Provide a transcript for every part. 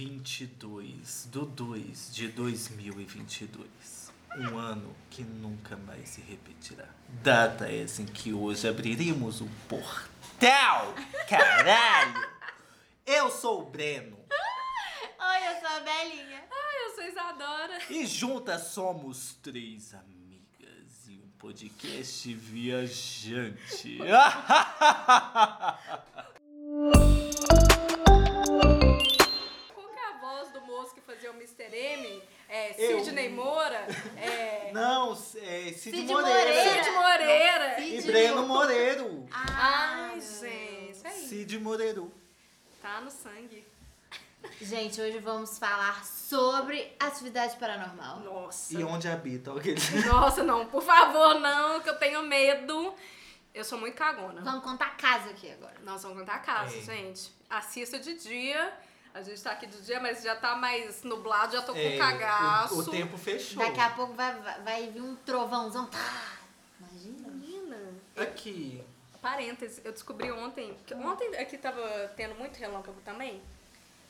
22 do 2 de 2022. Um ano que nunca mais se repetirá. Data essa em que hoje abriremos um portal. Caralho! Eu sou o Breno. Oi, eu sou a Belinha. Ai, eu sou Isadora. E juntas somos três amigas e um podcast viajante. o Mr. M? É, Eu. Sidney Moura? É, Não, é Cid, Cid Moreira. Moreira. Cid Moreira. Cid E Breno Moreiro. Ai, meu gente, isso aí. Cid Moreiro. Tá no sangue. Gente, hoje vamos falar sobre atividade paranormal. Nossa. E onde habita aquele. Nossa, não, por favor, não, que eu tenho medo. Eu sou muito cagona. Vamos contar caso aqui agora. Nós vamos contar casos, É. gente. Assista de dia. A gente tá aqui de dia, mas já tá mais nublado, já tô com É, cagaço. O, o tempo fechou. Daqui a pouco vai, vai, vai vir um trovãozão. Tá. Imagina. Aqui. Parênteses, eu descobri ontem. que Ontem aqui tava tendo muito relâmpago também.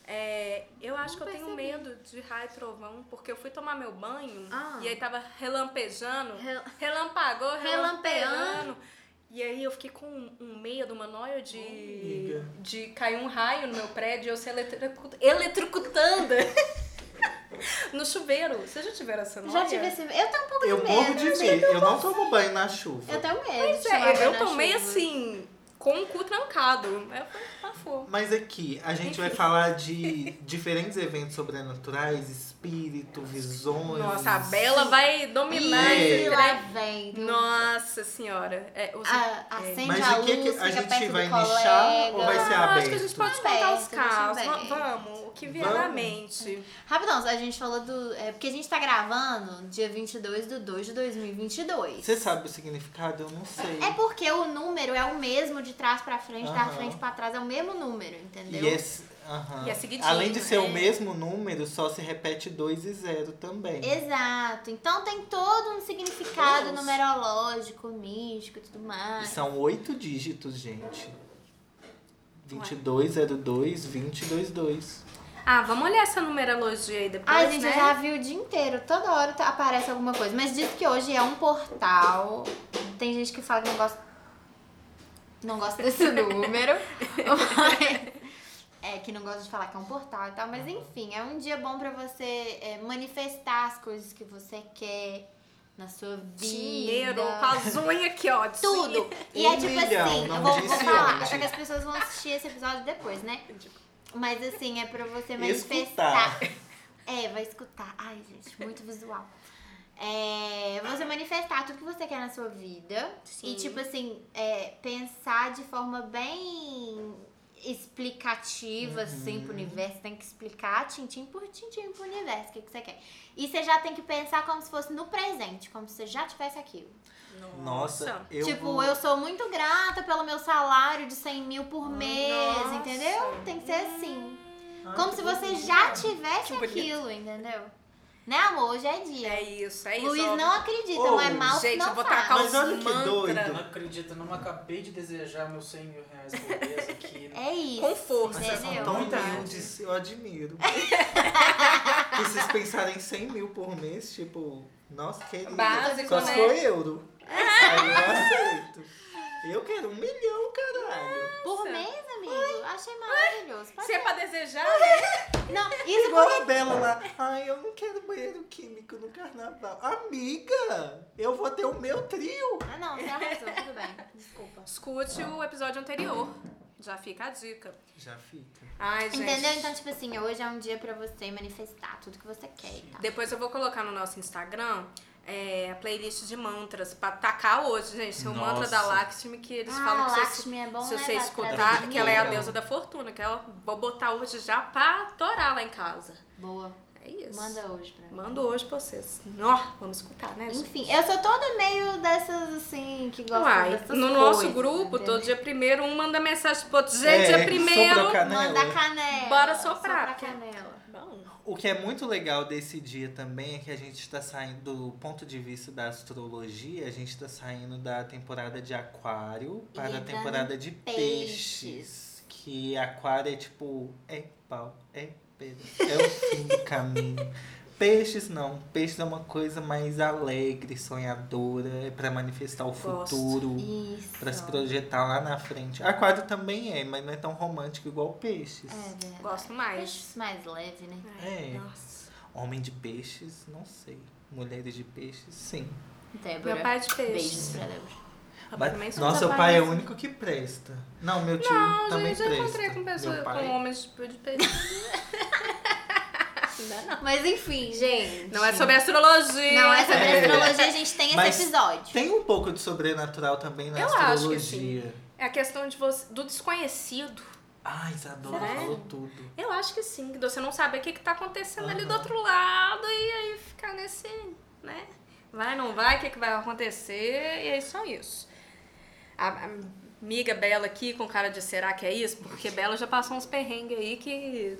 É, eu acho Não que eu tenho percebi. medo de raio e trovão, porque eu fui tomar meu banho Ah. e aí tava relampejando. Rel- Relampagou, Relampeando. relampejando. E aí eu fiquei com um, um medo, uma noia de, Amiga. de cair um raio no meu prédio e eu ser eletricu- eletrocutando no chuveiro. Vocês já tiveram essa noia? Já tive esse. Eu tenho um pouco Eu de morro medo. de medo. Eu não tomo banho na chuva. Eu tenho medo. Pois é, eu tomei chuva. assim, com o cu trancado. Eu falei, for. Mas aqui, a gente vai falar de diferentes eventos sobrenaturais, espírito, visões. Nossa, a Bela vai dominar Ih, esse? Nossa senhora. É, os- A- é. acende Mas a o que, que luz, a gente vai nichar colega. ou vai ser Ah, aberto? acho que a gente pode Aberto, contar os casos. Vamos, o que vier Vamos. na mente. Rapidão, a gente falou do. É, porque a gente tá gravando dia 22 de 2 de 2022. Você sabe o significado? Eu não sei. É porque o número é o mesmo de trás pra frente, da Aham. frente pra trás, é o mesmo número, entendeu? E esse, aham. E é seguidinho, Além de ser o é. mesmo número, só se repete 2 e 0 também. Exato. Então tem todo um significado Nossa. numerológico, místico e tudo E mais. são oito dígitos, gente. 2202 2022. Ah, vamos olhar essa numerologia aí depois, Ai, gente, né? eu já vi o dia inteiro. Toda hora tá- aparece alguma coisa. Mas diz que hoje é um portal. Tem gente que fala que não gosta. Não gosta desse número. mas- é, que não gosta de falar que é um portal e tal. Mas enfim, é um dia bom pra você é, manifestar as coisas que você quer na sua vida. Dinheiro, com as unhas aqui, ó. Tudo. E Um é tipo milhão, assim, eu vou, vou falar. É que as pessoas vão assistir esse episódio depois, né? Mas assim, é pra você Escutar. manifestar. É, vai escutar. Ai, gente, muito visual. É, você manifestar tudo que você quer na sua vida. Sim. E, tipo assim, é, pensar de forma bem explicativa, assim, Uhum. pro universo. Tem que explicar tintim por tintim pro universo o que, que você quer. E você já tem que pensar como se fosse no presente, como se você já tivesse aquilo. Nossa, eu tipo, vou... eu sou muito grata pelo meu salário de 100 mil por mês, Nossa. entendeu? Tem que ser assim. Ai, Como se você bonito. já tivesse Que bonito. aquilo, entendeu? Né, amor? Hoje é dia. É isso, é isso. Luiz ó. não acredita, Ô, não é mal gente, não eu vou faz. tacar Mas os olha que mantra. doido. Não acredito, não acabei de desejar meus 100 mil reais por mês aqui. né? É isso. Com força. Mas vocês são tão humildes, eu admiro. que vocês pensarem em 100 mil por mês, tipo, nossa, querido. Básico, Só né? se for euro. Aí eu aceito. Eu quero um milhão, caralho. Por mês, amigo? Achei maravilhoso. Pode Se é pra desejar, né? Não, isso Igual porque... a Bela lá. Ai, eu não quero banheiro químico no carnaval. Amiga, eu vou ter o meu trio. Ah, não, você arrasou. Tudo bem. Desculpa. escute o episódio anterior. Já fica a dica. Já fica. Ai, gente. Entendeu? Então, tipo assim, hoje é um dia pra você manifestar tudo que você quer tal. Depois eu vou colocar no nosso Instagram é, a playlist de mantras pra tacar hoje, gente. Tem o mantra da Lakshmi que eles Ah, falam que se, é bom, se né, você escutar, que ela é a deusa da fortuna, que ela vou botar hoje já pra torar lá em casa. Boa. É isso. Manda hoje pra mim. Mando hoje pra vocês. Ó, vamos escutar, né, gente? Enfim, eu sou toda meio dessas, assim, que gostam Uai, dessas no coisas, nosso grupo, entendeu? todo dia primeiro, um manda mensagem pro outro. Gente, É, dia primeiro. sobrou canela. Manda canela. Bora soprar, Sopra canela. O que é muito legal desse dia também é que a gente está saindo do ponto de vista da astrologia, a gente está saindo da temporada de aquário para a temporada de peixes. peixes. Que aquário é tipo, é pau, é pedra, é fim do caminho. Peixes não. Peixes é uma coisa mais alegre, sonhadora, é pra manifestar o futuro, Isso. pra se projetar lá na frente. Aquário também é, mas não é tão romântico igual peixes. É verdade. Gosto mais. Peixes mais leve, né? É. Nossa. Homem de peixes, não sei. Mulheres de peixes, sim. Débora. Meu pai é de peixe. Beijos pra Débora. Mas- nossa, o capaz pai é o único que presta. Não, meu tio Não, também gente, já presta. encontrei com pessoas, Meu pai- com homens de peixe. não, não. Mas enfim, gente. Não é sobre astrologia. Não é sobre É. astrologia, a gente tem esse Mas episódio. Tem um pouco de sobrenatural também na Eu acho que astrologia. É a questão de você, do desconhecido. Ai, Isadora Será? falou tudo. Eu acho que sim, que você não sabe o que, que tá acontecendo ali do outro lado e aí ficar nesse, né? Vai, não vai, o que, que vai acontecer, e é só isso. A, a amiga Bela aqui com cara de será que é isso? Porque Bela já passou uns perrengues aí que.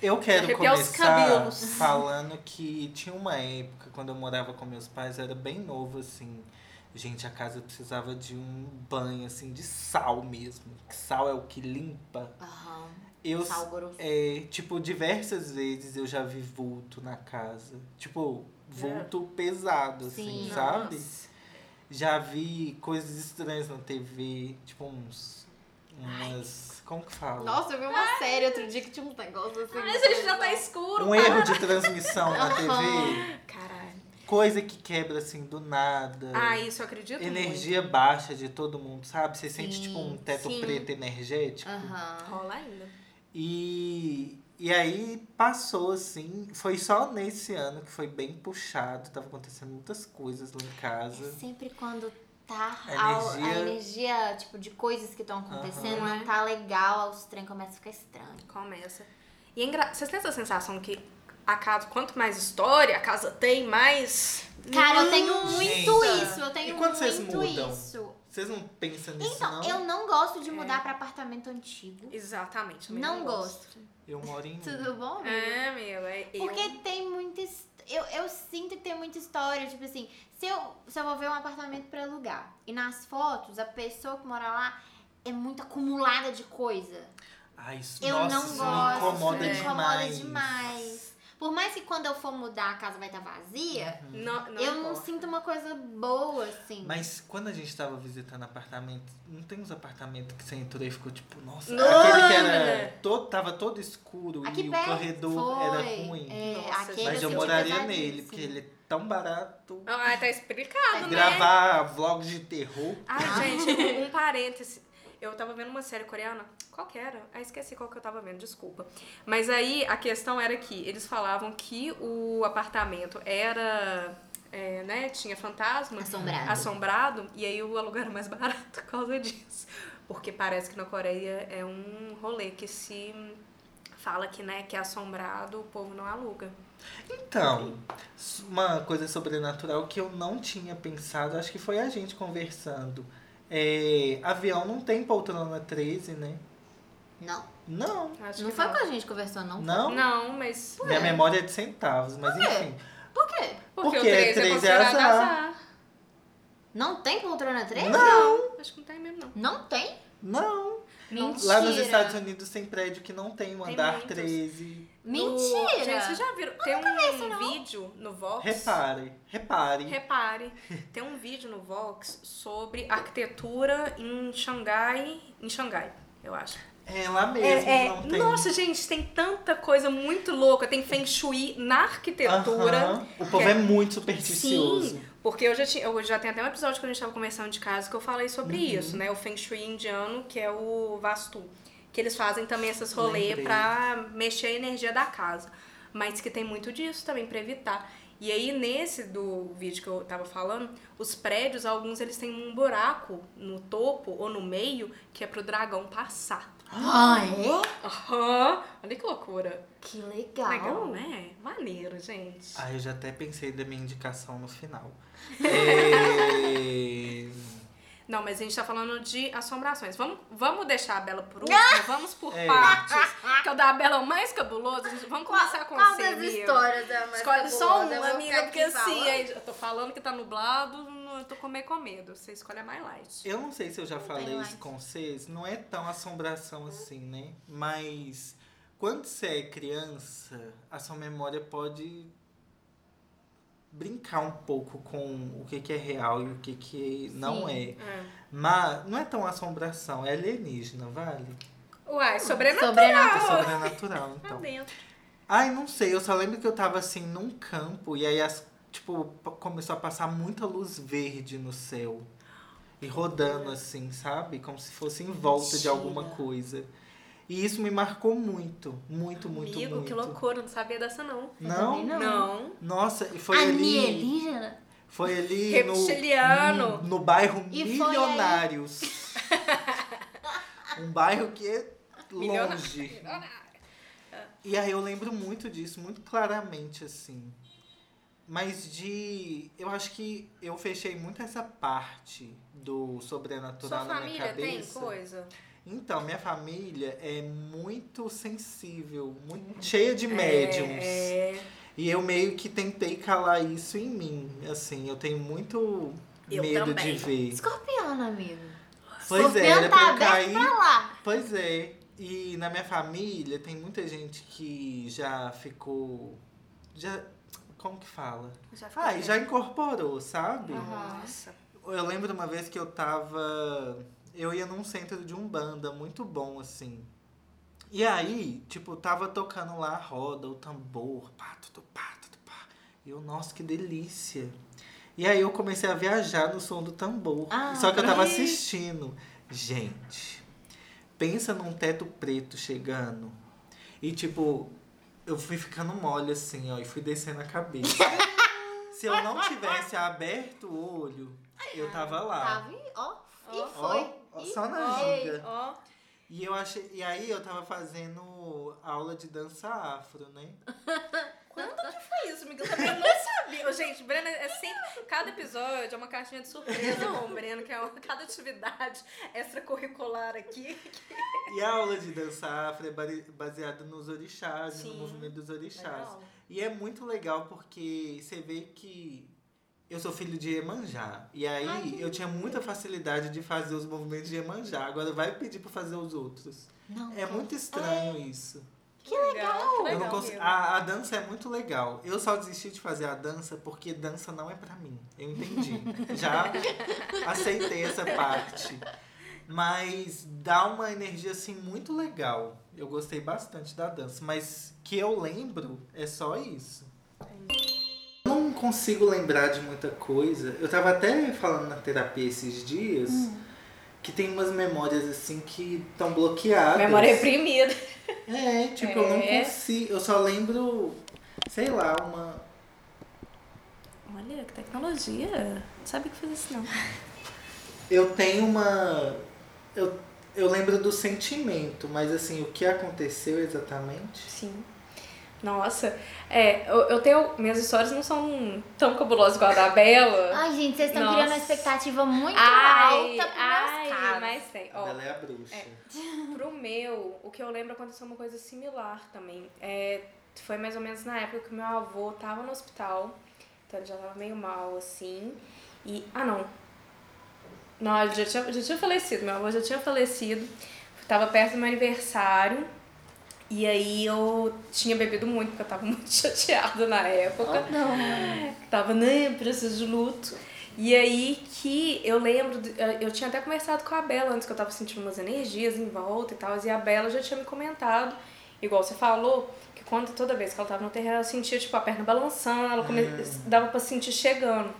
Eu quero Arrepiar começar falando que tinha uma época, quando eu morava com meus pais, eu era bem novo, assim. Gente, a casa precisava de um banho, assim, de sal mesmo. Que Sal é o que limpa. Aham. Eu, Sal grosso. é, tipo, diversas vezes eu já vi vulto na casa. Tipo, vulto pesado, assim, Sim. sabe? Nossa. Já vi coisas estranhas na TV, tipo uns. Umas. Como que fala? Nossa, eu vi uma série outro dia que tinha uns negócios assim. Ai, gente, já tá escuro. um erro de transmissão na TV. Caralho. Coisa que quebra assim do nada. Ah, isso eu acredito Energia baixa de todo mundo, sabe? Você sente Sim, tipo um teto sim. preto energético. Aham. muito. Rola ainda. E, e aí passou assim. Foi só nesse ano que foi bem puxado. Tava acontecendo muitas coisas lá em É casa. sempre quando tá A a energia- a energia, tipo, de coisas que estão acontecendo, Aham. não tá legal, os trem começam a ficar estranho. Começa. E é engra... vocês têm essa sensação que a casa, quanto mais história a casa tem, mais. Cara, eu tenho Hum, muito gente. isso, eu tenho E quando vocês muito mudam? isso. Vocês não pensam nisso, Então, não? eu não gosto de mudar pra apartamento antigo. Exatamente. também Não gosto. Eu moro em. Tudo bom? amigo? É, meu, é eu. Porque tem muita. his- Eu, eu sinto que tem muita história. Tipo assim, se eu, se eu vou ver um apartamento pra alugar e nas fotos a pessoa que mora lá é muito acumulada de coisa. Ai, isso, Eu nossa, não isso gosto. me incomoda me incomoda demais. demais. Por mais que quando eu for mudar a casa vai estar vazia, Não, não eu não importa. sinto uma coisa boa, assim. Mas quando a gente tava visitando apartamento, não tem uns apartamentos que você entrou e ficou tipo, nossa, Não, aquele que era né? todo, tava todo escuro Aqui e o corredor era foi. ruim. É, Nossa, aquele Mas eu moraria nele, porque ele é tão barato. Ah, tá explicado, né? Gravar vlogs de terror. Ai, gente, um parêntese. Eu tava vendo uma série coreana. Qual que era? Ah, esqueci qual que eu tava vendo, desculpa. Mas aí a questão era que eles falavam que o apartamento era. é, né, tinha fantasma. Assombrado. Assombrado. E aí o aluguel era mais barato por causa disso. Porque parece que na Coreia é um rolê que se fala que, né, que é assombrado, o povo não aluga. Então, uma coisa sobrenatural que eu não tinha pensado, acho que foi a gente conversando. É, avião não tem poltrona 13, né? Não. Não. Acho Não que foi não. com a gente conversando, não? Não? Não, mas. Minha memória é de centavos, mas Por enfim. Por quê? Porque, Porque o 3 é três é considerado azar. azar. Não tem poltrona 3? Não, acho que não tem mesmo, não. Não tem? Não. Mentira. Lá nos Estados Unidos tem prédio que não tem um Tem andar muitos. 13. No- Mentira! Gente, vocês já viram? Tem um vídeo no Vox. Repare, repare. Repare, tem um vídeo no Vox sobre arquitetura em Xangai, em Xangai, eu acho. É lá mesmo, É, é, não tem. nossa, gente, tem tanta coisa muito louca. Tem Feng Shui na arquitetura. Aham. O povo que é muito supersticioso. Sim, porque eu já, tinha, eu já tenho até um episódio que a gente tava conversando de casa que eu falei sobre Uhum. isso, né? O Feng Shui indiano, que é o Vastu. Que eles fazem também esses rolês pra mexer a energia da casa. Mas que tem muito disso também pra evitar. E aí, nesse do vídeo que eu tava falando, os prédios, alguns eles têm um buraco no topo ou no meio que é pro dragão passar. Ah, é? Aham! Olha que loucura. Que legal. Legal, né? Maneiro, gente. Ah, eu já até pensei da minha indicação no final. É... Não, mas a gente tá falando de assombrações. Vamos, vamos deixar a Bela por último? Vamos por É. partes. Que o da Bela é o mais cabuloso. Vamos começar com Qual você, das amiga. histórias é mais Escolhe só cabulosa? Eu uma, amiga, porque assim, eu tô falando que tá nublado, não- eu tô com meio com medo. Você escolhe a mais light. Eu não sei se eu já Não falei isso com vocês. Não é tão assombração assim, né? Mas quando você é criança, a sua memória pode brincar um pouco com o que, que é real e o que, que não Sim. é. É. Mas não é tão assombração, é alienígena, vale? Uai, sobrenatural. É Sobrenatural. sobrenatural, Tá então. dentro. Ai, não sei, eu só lembro que eu tava assim num campo e aí as, tipo, começou a passar muita luz verde no céu. E rodando assim, sabe? Como se fosse em volta de alguma Mentira. coisa. E isso me marcou muito, muito, muito, Amigo, muito. que loucura, não sabia dessa não. Não? não. Não. Nossa, e foi ali. Foi ali Reptiliano. no, no bairro E Milionários. um bairro que é Milionário. longe. E aí eu lembro muito disso, muito claramente, assim. Mas de. Eu acho que eu fechei muito essa parte do sobrenatural Sua na minha família tem cabeça. coisa? Então, minha família é muito sensível, muito cheia de médiums. É, E eu meio que tentei calar isso em mim. Assim, eu tenho muito Eu medo também. de ver. Escorpião, amigo. Pois é, Escorpião era tá pra cair. pra lá. Pois é. E na minha família tem muita gente que já ficou. Já. Como que fala? já Ah, e já incorporou, sabe? Nossa. Eu lembro uma vez que eu tava. Eu ia num centro de umbanda muito bom, assim. E aí, tipo, tava tocando lá a roda, o tambor, pá, tudo pá, tudo pá. E eu, nossa, que delícia. E aí eu comecei a viajar no som do tambor. Ah. Só que eu tava assistindo. Gente, pensa num teto preto chegando. E tipo, eu fui ficando mole assim, ó, e fui descendo a cabeça. Se eu não tivesse aberto o olho, eu tava lá. Tava e, ó, e Ó, foi. ó, E só na foi. ginga. Ó, E eu achei. E aí eu tava fazendo aula de dança afro, né? quando que foi isso, Miguel? Eu também não sabia. Gente, Brena é sempre. Cada episódio é uma caixinha de surpresa com o Breno, que é uma, cada atividade extracurricular aqui. E a aula de dança afro é baseada nos orixás, Sim. no movimento dos orixás. Legal. E é muito legal porque você vê que eu sou filho de Iemanjá. E aí Ai, eu tinha muita facilidade de fazer os movimentos de Iemanjá. Agora vai pedir pra fazer os outros. Não, É muito estranho isso. Que legal. Eu não consigo, a, a dança é muito legal. Eu só desisti de fazer a dança porque dança não é pra mim. Eu entendi. Já aceitei essa parte. Mas dá uma energia assim muito legal. Eu gostei bastante da dança, mas que eu lembro é só isso. Não consigo lembrar de muita coisa. Eu tava até falando na terapia esses dias que tem umas memórias assim que estão bloqueadas. Memória reprimida. É, tipo, eu não É. consigo. Eu só lembro, sei lá, uma. Olha, que tecnologia. Não sabia que fazia isso, não. Eu tenho uma. Eu, eu lembro do sentimento, mas assim, o que aconteceu exatamente? Sim. Nossa, é, eu, eu tenho. Minhas histórias não são tão cabulosas igual a da Bela. Ai, gente, vocês estão Nossa. criando uma expectativa muito Ai, alta pro ai, meus casos. mas tem. A Ó, Bela é a bruxa. Pro meu, o que eu lembro aconteceu uma coisa similar também. É, foi mais ou menos na época que meu avô tava no hospital. Então ele já tava meio mal, assim. E. Ah, não. Não, ele já tinha, já tinha falecido. Meu avô já tinha falecido. Tava perto do meu aniversário. E aí eu tinha bebido muito, porque eu tava muito chateada na época. Não. Tava, né, processo de luto. E aí que eu lembro, de- eu tinha até conversado com a Bela antes, que eu tava sentindo umas energias em volta e tal, e a Bela já tinha me comentado, igual você falou, que quando toda vez que ela tava no terreiro, ela sentia, tipo, a perna balançando, ela come... dava pra sentir chegando.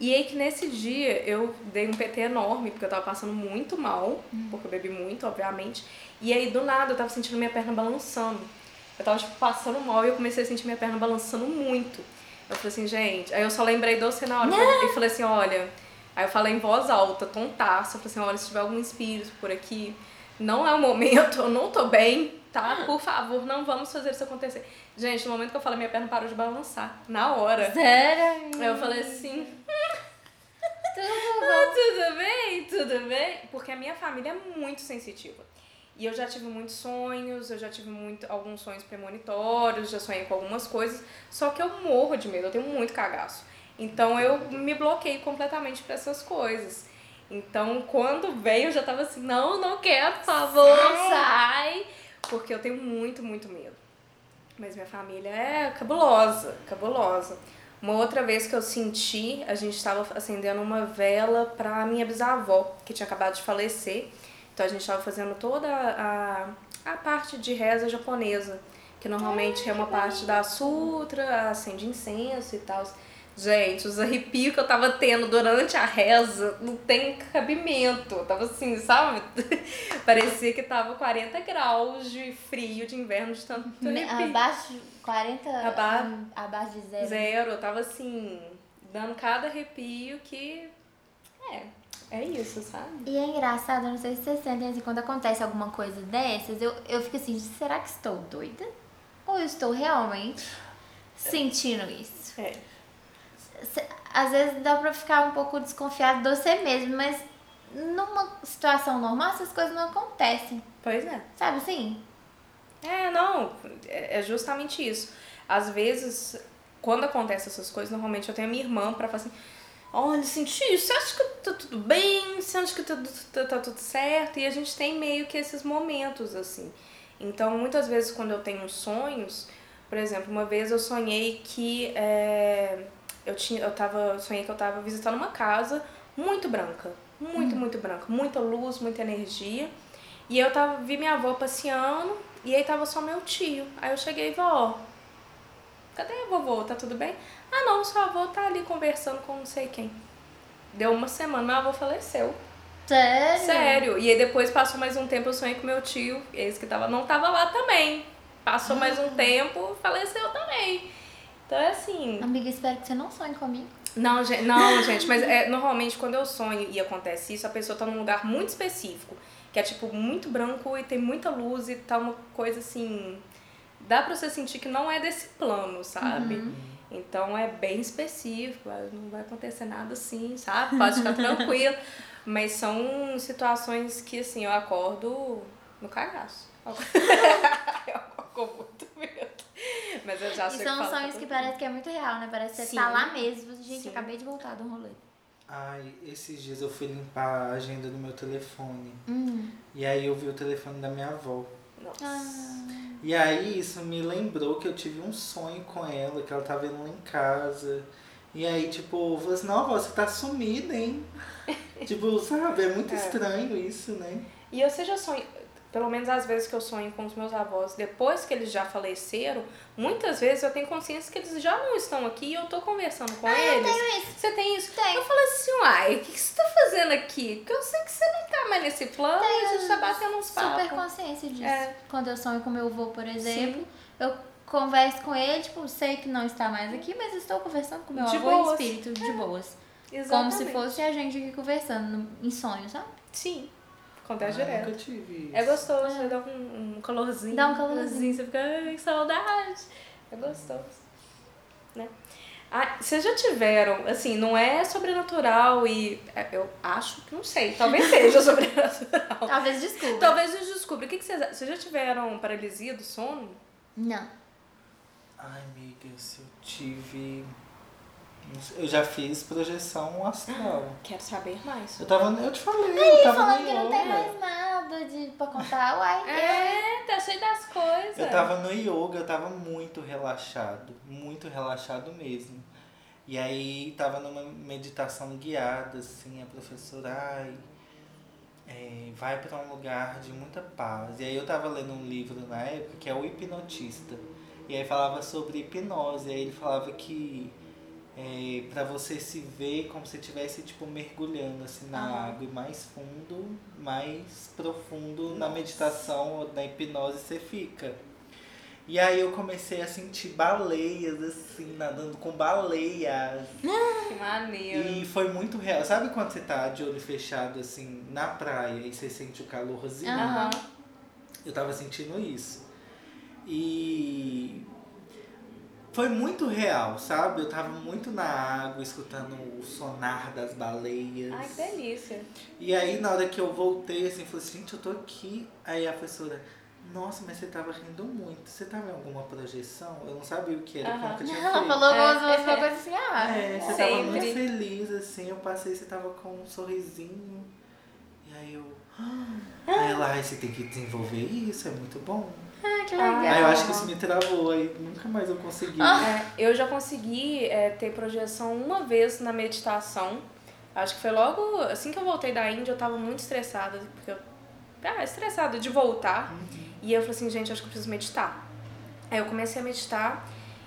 E aí que nesse dia eu dei um PT enorme, porque eu tava passando muito mal, porque eu bebi muito, obviamente. E aí do nada eu tava sentindo minha perna balançando. Eu tava, tipo, passando mal e eu comecei a sentir minha perna balançando muito. Eu falei assim, gente. Aí eu só lembrei de você na hora. E falei assim, olha. Aí eu falei em voz alta, tontaça. Eu falei assim, olha, se tiver algum espírito por aqui, não é o momento, eu não tô bem, tá? Por favor, não vamos fazer isso acontecer. Gente, no momento que eu falei, minha perna parou de balançar. Na hora. Sério? Aí eu falei assim. "Ah, tudo bem, tudo bem. Porque a minha família é muito sensitiva. E eu já tive muitos sonhos, eu já tive muito, alguns sonhos premonitórios, já sonhei com algumas coisas. Só que eu morro de medo, eu tenho muito cagaço. Então eu me bloqueei completamente pra essas coisas. Então quando veio eu já tava assim, não, não quero, por favor, sai. porque eu tenho muito, muito medo. Mas minha família é cabulosa, cabulosa. Uma outra vez que eu senti, a gente estava acendendo uma vela para minha bisavó, que tinha acabado de falecer. Então a gente estava fazendo toda a, a parte de reza japonesa, que normalmente é uma parte da sutra, acende incenso e tal. Gente, os arrepios que eu tava tendo durante a reza não tem cabimento. Eu tava assim, sabe? Parecia que tava 40 graus de frio de inverno de tanto arrepio. Abaixo de 40, Aba- hum, abaixo de zero. Zero. Eu tava assim, dando cada arrepio que. É, é isso, sabe? E é engraçado, eu não sei se vocês sentem assim, quando acontece alguma coisa dessas, eu, eu fico assim, será que estou doida? Ou eu estou realmente sentindo isso? É. Às vezes dá pra ficar um pouco desconfiado de você mesmo, mas numa situação normal essas coisas não acontecem. Pois é. Sabe assim? É, não, é é justamente isso. Às vezes, quando acontecem essas coisas, normalmente eu tenho a minha irmã pra falar assim: olha, senti isso, você acha que tá tudo bem? Você acha que tá, tá, tá tudo certo? E a gente tem meio que esses momentos assim. Então, muitas vezes, quando eu tenho sonhos, por exemplo, uma vez eu sonhei que é, eu tinha, eu tava, sonhei que eu tava visitando uma casa muito branca, muito, muito branca, muita luz, muita energia. E eu tava, vi minha avó passeando e aí tava só meu tio. Aí eu cheguei, vó, cadê a vovô? Tá tudo bem? Ah não, sua avó tá ali conversando com não sei quem. Deu uma semana, meu avô faleceu. Sério? Sério. E aí depois passou mais um tempo, eu sonhei com meu tio, esse que tava, não tava lá também. Passou mais um tempo, faleceu também. Então é assim. Amiga, espero que você não sonhe comigo. Não, gente, não, gente, mas é, normalmente quando eu sonho e acontece isso, a pessoa tá num lugar muito específico, que é tipo muito branco e tem muita luz e tá uma coisa assim. Dá pra você sentir que não é desse plano, sabe? Então é bem específico, ah, não vai acontecer nada assim, sabe? Pode ficar tranquilo. Mas são situações que assim, eu acordo no cagaço. eu acordo muito medo. Mas eu já E sei são que sonhos que parece que é muito real, né? Parece que você Sim. tá lá mesmo. Gente, Sim. acabei de voltar de um rolê. Ai, esses dias eu fui limpar a agenda do meu telefone. Hum. E aí eu vi o telefone da minha avó. Nossa. Ah. E aí isso me lembrou que eu tive um sonho com ela, que ela tava indo lá em casa. E aí, tipo, eu falei assim, não, você tá sumida, hein? tipo, sabe, é muito É. estranho isso, né? E eu seja sonho, pelo menos às vezes que eu sonho com os meus avós, depois que eles já faleceram, muitas vezes eu tenho consciência que eles já não estão aqui e eu tô conversando com eles. Ah, tenho isso. Você tem isso? Tenho. Eu falo assim, uai, o que, que você tá fazendo aqui? Porque eu sei que você não tá mais nesse plano e a gente tá batendo uns Super papos. consciência disso. É. Quando eu sonho com meu avô, por exemplo, eu converso com ele, tipo, sei que não está mais aqui, mas estou conversando com meu De avô boas. É. em espírito, de boas. Como Exatamente. se fosse a gente aqui conversando em sonho, sabe? Sim, acontece Ah, direto. nunca tive isso. É gostoso, você dá um, um calorzinho. Dá um calorzinho. Você fica, ai, que saudade. É gostoso. Né? Ah, vocês já tiveram, assim, não é sobrenatural e. é, Eu acho que não sei, talvez seja sobrenatural. Talvez desculpa. Talvez eu descubra. O que, que vocês. Vocês já tiveram paralisia do sono? Não. Ai, amiga, se eu tive. Eu já fiz projeção astral. Quero saber mais. Eu tava. Eu te falei, eu tava Falando no que não tem mais nada de, pra contar, uai. É, tá cheio das coisas. Eu tava no yoga, eu tava muito relaxado, muito relaxado mesmo. E aí tava numa meditação guiada, assim, a professora, ai, é, vai pra um lugar de muita paz. E aí eu tava lendo um livro na época que é o hipnotista. E aí falava sobre hipnose, e aí ele falava que é, para você se ver como se estivesse tipo mergulhando assim na Aham. água e mais fundo, mais profundo na meditação na hipnose você fica. E aí eu comecei a sentir baleias assim, nadando com baleias. Que maneiro. E foi muito real. Sabe quando você tá de olho fechado assim na praia e você sente o calorzinho? Aham. Eu tava sentindo isso. E foi muito real, sabe? Eu tava muito na água, escutando o sonar das baleias. Ai, que delícia. E aí, na hora que eu voltei, assim, falei assim, gente, eu tô aqui. Aí a professora, nossa, mas você tava rindo muito. Você tava em alguma projeção? Eu não sabia o que era, porque eu nunca tinha Ela falou É. umas, umas coisas assim, ah. É, você tava muito Sempre. feliz, assim, eu passei, você tava com um sorrisinho. E aí eu, Aí ela, ai, você tem que desenvolver isso, é muito bom. Ah, que Ah, legal. Aí eu acho que isso me travou, aí nunca mais eu consegui. É, eu já consegui é, ter projeção uma vez na meditação. Acho que foi logo assim que eu voltei da Índia, eu tava muito estressada, porque eu. Ah, estressada de voltar. E eu falei assim, gente, acho que eu preciso meditar. Aí eu comecei a meditar.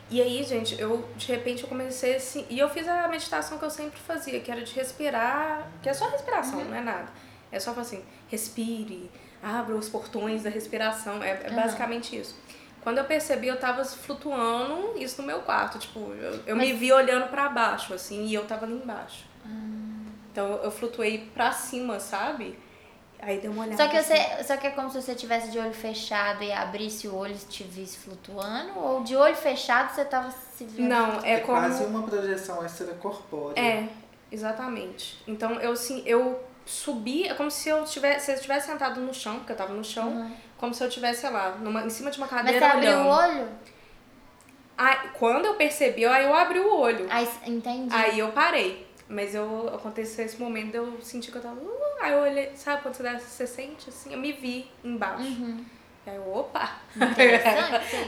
E aí, gente, eu de repente eu comecei assim. E eu fiz a meditação que eu sempre fazia, que era de respirar, que é só respiração, não é nada. É só falar assim, respire, abra os portões da respiração. É, é basicamente isso. Quando eu percebi, eu tava flutuando isso no meu quarto. Tipo, eu, eu me Mas- vi olhando pra baixo, assim, e eu tava ali embaixo. Ah. Então eu flutuei pra cima, sabe? Aí deu uma olhada. Só que, assim. você, só que é como se você tivesse de olho fechado e abrisse o olho e te visse flutuando? Ou de olho fechado você tava se vendo? Não, é, É como. quase uma projeção extracorpórea. É, exatamente. Então eu assim, eu subi, é como se eu tivesse, se eu tivesse sentado no chão, porque eu tava no chão, Uhum. como se eu tivesse, sei lá, numa, em cima de uma Mas cadeira você abriu olhando. o olho? Aí, quando eu percebi, aí eu abri o olho. Aí, entendi. Aí eu parei. Mas eu aconteceu esse momento, eu senti que eu tava. Uh, aí eu olhei, sabe quando você, você sente assim? Eu me vi embaixo. Uhum. Aí eu, opa!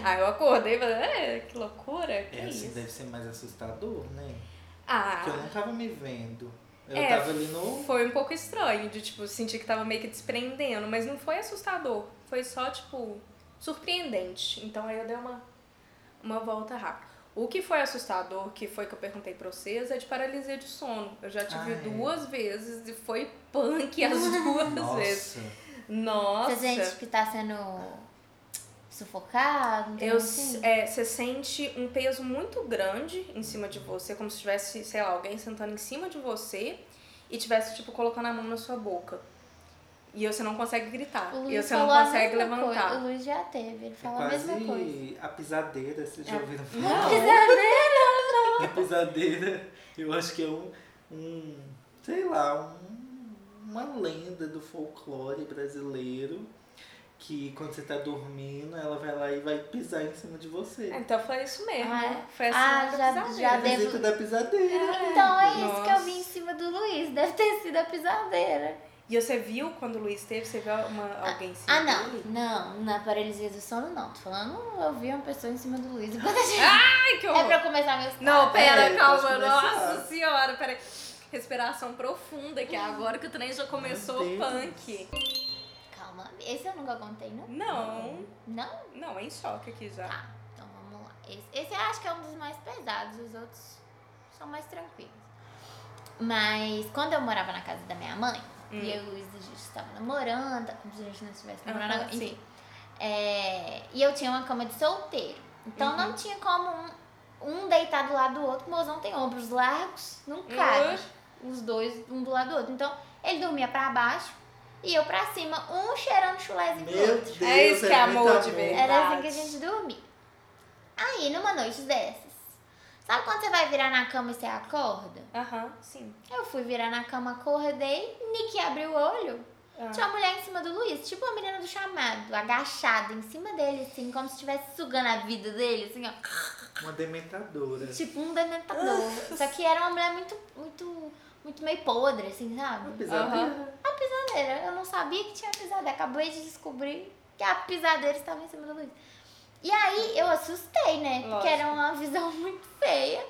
Aí eu acordei e falei, é, que loucura, que É, isso? deve ser mais assustador, né? Ah, Porque eu não tava me vendo. Eu É, tava ali no. foi um pouco estranho de, tipo, sentir que tava meio que desprendendo, mas não foi assustador. Foi só, tipo, surpreendente. Então aí eu dei uma, uma volta rápida. O que foi assustador, que foi que eu perguntei pra vocês, é de paralisia de sono. Eu já tive Ah, é. duas vezes e foi punk as duas vezes. Nossa. Nossa! Você sente que tá sendo sufocado? não tem Eu, assim? é, você sente um peso muito grande em cima de você, como se tivesse, sei lá, alguém sentando em cima de você e tivesse, tipo, colocando a mão na sua boca. E você não consegue gritar. E você não consegue levantar. Coisa. O Luiz já teve, ele É falou a mesma coisa. a pisadeira, vocês já É. ouviram Não. falar? A pisadeira, eu acho que é um, um sei lá, um, uma lenda do folclore brasileiro. Que quando você tá dormindo, ela vai lá e vai pisar em cima de você. Então foi isso mesmo. Ah, é? Foi assim Ah, da já- pisadeira. já visita da pisadeira. Então é isso que eu Nossa. vi em cima do Luiz. Deve ter sido a pisadeira. E você viu quando o Luiz teve? Você viu uma, alguém em cima Ah, não. dele? Não, na paralisia do sono não. Tô falando, eu vi uma pessoa em cima do Luiz. Enquanto a gente... Ai, que É horror. pra começar meus Não, pera, É, calma. Nossa senhora, pera. Respiração profunda, que é agora que o trem já começou Meu Deus. Esse eu nunca contei, não? Não, Não? não, é em choque aqui já. Tá, então vamos lá. Esse, esse eu acho que é um dos mais pesados, os outros são mais tranquilos. Mas quando eu morava na casa da minha mãe, Hum. e eu e o a gente estava namorando, como se a gente não estivesse namorando enfim. sim. É, e eu tinha uma cama de solteiro. Então Uhum. não tinha como um, um deitar do lado do outro. Meus não tem ombros largos, não cabe. Ux. Os dois, um do lado do outro. Então ele dormia pra baixo e eu pra cima, um cheirando chulézinho Meu outro. Deus, É isso que é amor de verdade. Era assim que a gente dormia. Aí, numa noite dessas, sabe quando você vai virar na cama e você acorda? Aham, sim. Eu fui virar na cama, acordei, Nick abriu o olho. Ah. Tinha uma mulher em cima do Luiz, tipo a menina do chamado, agachada em cima dele, assim, como se estivesse sugando a vida dele, assim, ó. Uma dementadora. Tipo um dementador. Só que era uma mulher muito, muito, muito meio podre, assim, Uma sabe? pisadeira. Aham. A pisadeira. Eu não sabia que tinha pisadeira. Acabei de descobrir que a pisadeira estava em cima do Luiz. E aí eu assustei, né? Porque Lógico. era uma visão muito feia.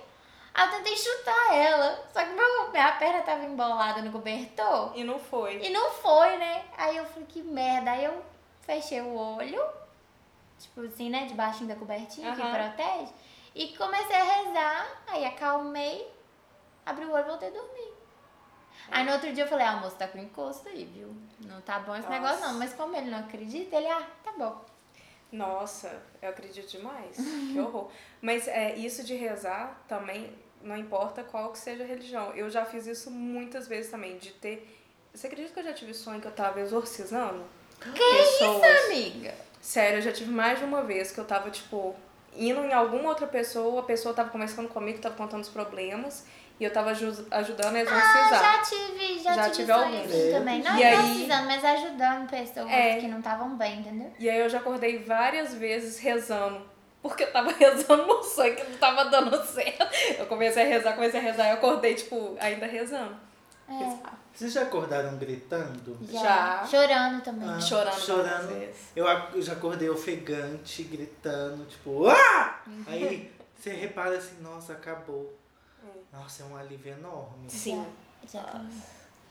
Aí eu tentei chutar ela. Só que meu, minha perna tava embolada no cobertor. E não foi. E não foi, né? Aí eu falei, que merda. Aí eu fechei o olho. Tipo assim, né? Debaixo da cobertinha que Aham. protege. E comecei a rezar. Aí acalmei. Abri o olho e voltei a dormir. Aí no outro dia eu falei, ah, moço, tá com encosto aí, viu? Não tá bom esse Nossa. negócio não. Mas como ele não acredita, ele, ah, tá bom. Nossa, eu acredito demais. que horror. Mas é, isso de rezar também, não importa qual que seja a religião. Eu já fiz isso muitas vezes também, de ter. Você acredita que eu já tive sonho que eu tava exorcizando? Que pessoas? isso, amiga? Sério, eu já tive mais de uma vez que eu tava, tipo, indo em alguma outra pessoa, a pessoa tava conversando comigo, tava contando os problemas, e eu tava aju- ajudando a Ah, exorcizar. já tive, já, Já tive, tive alguns. também. Não E aí- mas ajudando pessoas É. que não estavam bem, entendeu? E aí eu já acordei várias vezes rezando. Porque eu tava rezando no sonho que não tava dando certo. Eu comecei a rezar, comecei a rezar e eu acordei, tipo, ainda rezando. Bizarro. Vocês já acordaram gritando? Já. Já. Chorando também. Ah. Chorando, Chorando. Eu, eu já acordei ofegante, gritando, tipo, ah! Uhum. Aí você repara assim, nossa, acabou. Nossa, é um alívio enorme. Sim. Já.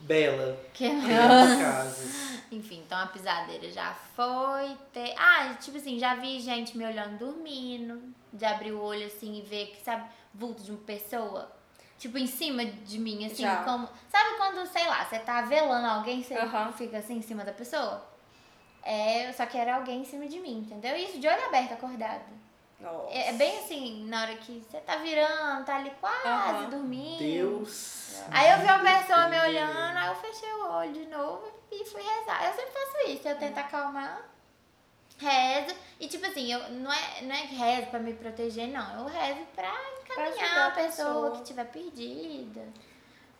Bela, Que... criança casa. Enfim, então a pisadeira já foi ter. Ah, tipo assim, já vi gente me olhando dormindo, de abrir o olho assim e ver que, sabe, vulto de uma pessoa. Tipo, em cima de mim, assim, Já. como. Sabe quando, sei lá, você tá velando alguém, você Aham. fica assim em cima da pessoa? É, só que era alguém em cima de mim, entendeu? Isso de olho aberto, acordada. Nossa. É, é bem assim, na hora que você tá virando, tá ali quase dormindo. Deus. Aí eu vi uma pessoa me olhando, aí eu fechei o olho de novo e fui rezar. Eu sempre faço isso, eu tento acalmar, rezo. E tipo assim, eu, não, é, não é que rezo pra me proteger, não. Eu rezo pra encaminhar a a pessoa, pessoa. que estiver perdida.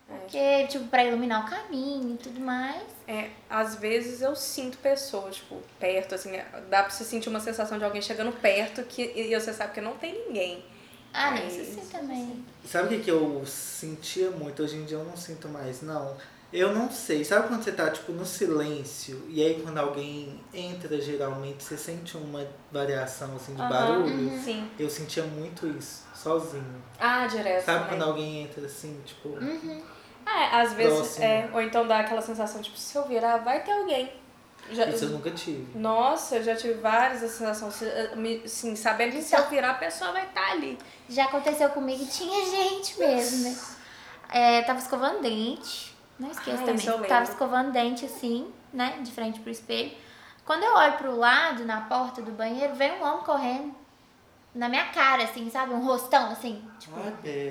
É. Porque, tipo, pra iluminar o caminho e tudo mais. É, às vezes eu sinto pessoas, tipo, perto, assim, dá pra você sentir uma sensação de alguém chegando perto que, e você sabe que não tem ninguém. Ah, É não, isso sim também. Sabe o que, que eu sentia muito? Hoje em dia eu não sinto mais, não. Eu não sei. Sabe quando você tá, tipo, no silêncio e aí quando alguém entra, geralmente, você sente uma variação, assim, de Aham, barulho? Sim. Eu sentia muito isso, sozinho. Ah, direto. Sabe também. quando alguém entra, assim, tipo... Uhum. É, às vezes, Próximo. é, ou então dá aquela sensação, tipo, se eu virar, vai ter alguém. Já, Isso eu nunca tive. Nossa, eu já tive várias essa sensação, se- eh, me- assim, sabendo que se eu virar, a pessoa vai estar ali. Já aconteceu comigo e tinha gente mesmo, né? É, tava escovando dente. Não esqueça Ah, isso eu também. Tava escovando dente assim, né? De frente pro espelho. Quando eu olho pro lado, na porta do banheiro, vem um homem correndo. Na minha cara, assim, sabe? Um rostão, assim. Tipo,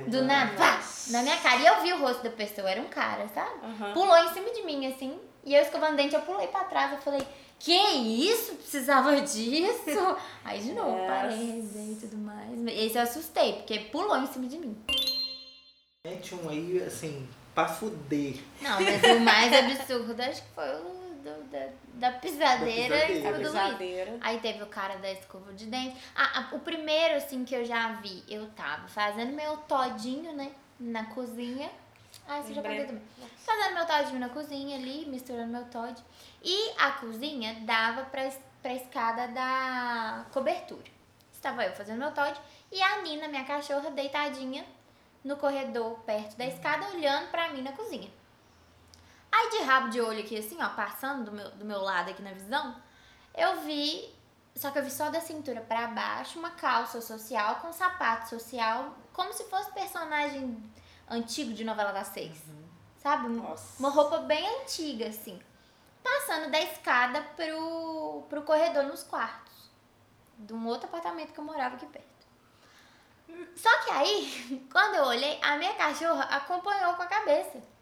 do nada, pá, na minha cara. E eu vi o rosto da pessoa, era um cara, sabe? Aham. Pulou em cima de mim, assim. E eu escovando dente, eu pulei pra trás. Eu falei, que isso? Precisava disso? Aí de novo, Nossa. parei, e tudo mais. Esse eu assustei, porque pulou em cima de mim. Mete um aí, assim, pra fuder. Não, mas o mais absurdo acho que foi o da, da pisadeira Da e pisadeira. A o do Luiz. pisadeira. Aí teve o cara da escova de dente. Ah, ah, o primeiro, assim, que eu já vi, eu tava fazendo meu todinho, né? Na cozinha. Ah, você já contei também. Fazendo meu todinho na cozinha ali, misturando meu toddy. E a cozinha dava pra, pra escada da cobertura. Estava eu fazendo meu toddy e a Nina, minha cachorra, deitadinha no corredor perto da escada, olhando pra mim na cozinha. Aí de rabo de olho aqui, assim, ó, passando do meu, do meu lado aqui na visão, eu vi, só que eu vi só da cintura pra baixo, uma calça social com sapato social, como se fosse personagem antigo de novela das seis. Sabe? Nossa. Uma roupa bem antiga, assim. Passando da escada pro, pro corredor nos quartos. De um outro apartamento que eu morava aqui perto. Só que aí, quando eu olhei, a minha cachorra acompanhou com a cabeça.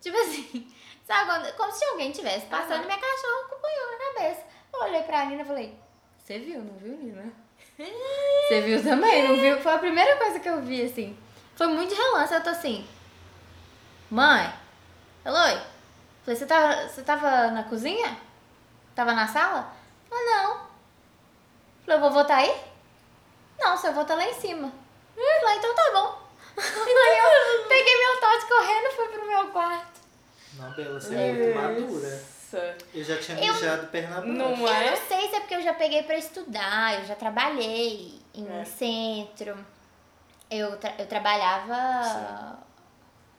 Tipo assim, sabe? Quando, como se alguém tivesse passando, Aham. minha cachorra acompanhou com a cabeça. Eu olhei pra Nina e falei, você viu, não viu, Nina? Você viu também, não viu? Foi a primeira coisa que eu vi, assim. Foi muito de relance, eu tô assim, mãe, Eloy, falei, você tava, você tava na cozinha? Tava na sala? Falei, não. Falei, o vovô tá aí? Não, seu avô tá lá em cima. Falei, então tá bom. Aí eu peguei meu tote correndo e fui pro meu quarto. Não, Bela, você é muito madura. Nossa. Eu já tinha Eu- mijado perna abaixo. Não Eu é? não sei se é porque eu já peguei pra estudar, eu já trabalhei em É. centro. Eu, tra- eu trabalhava.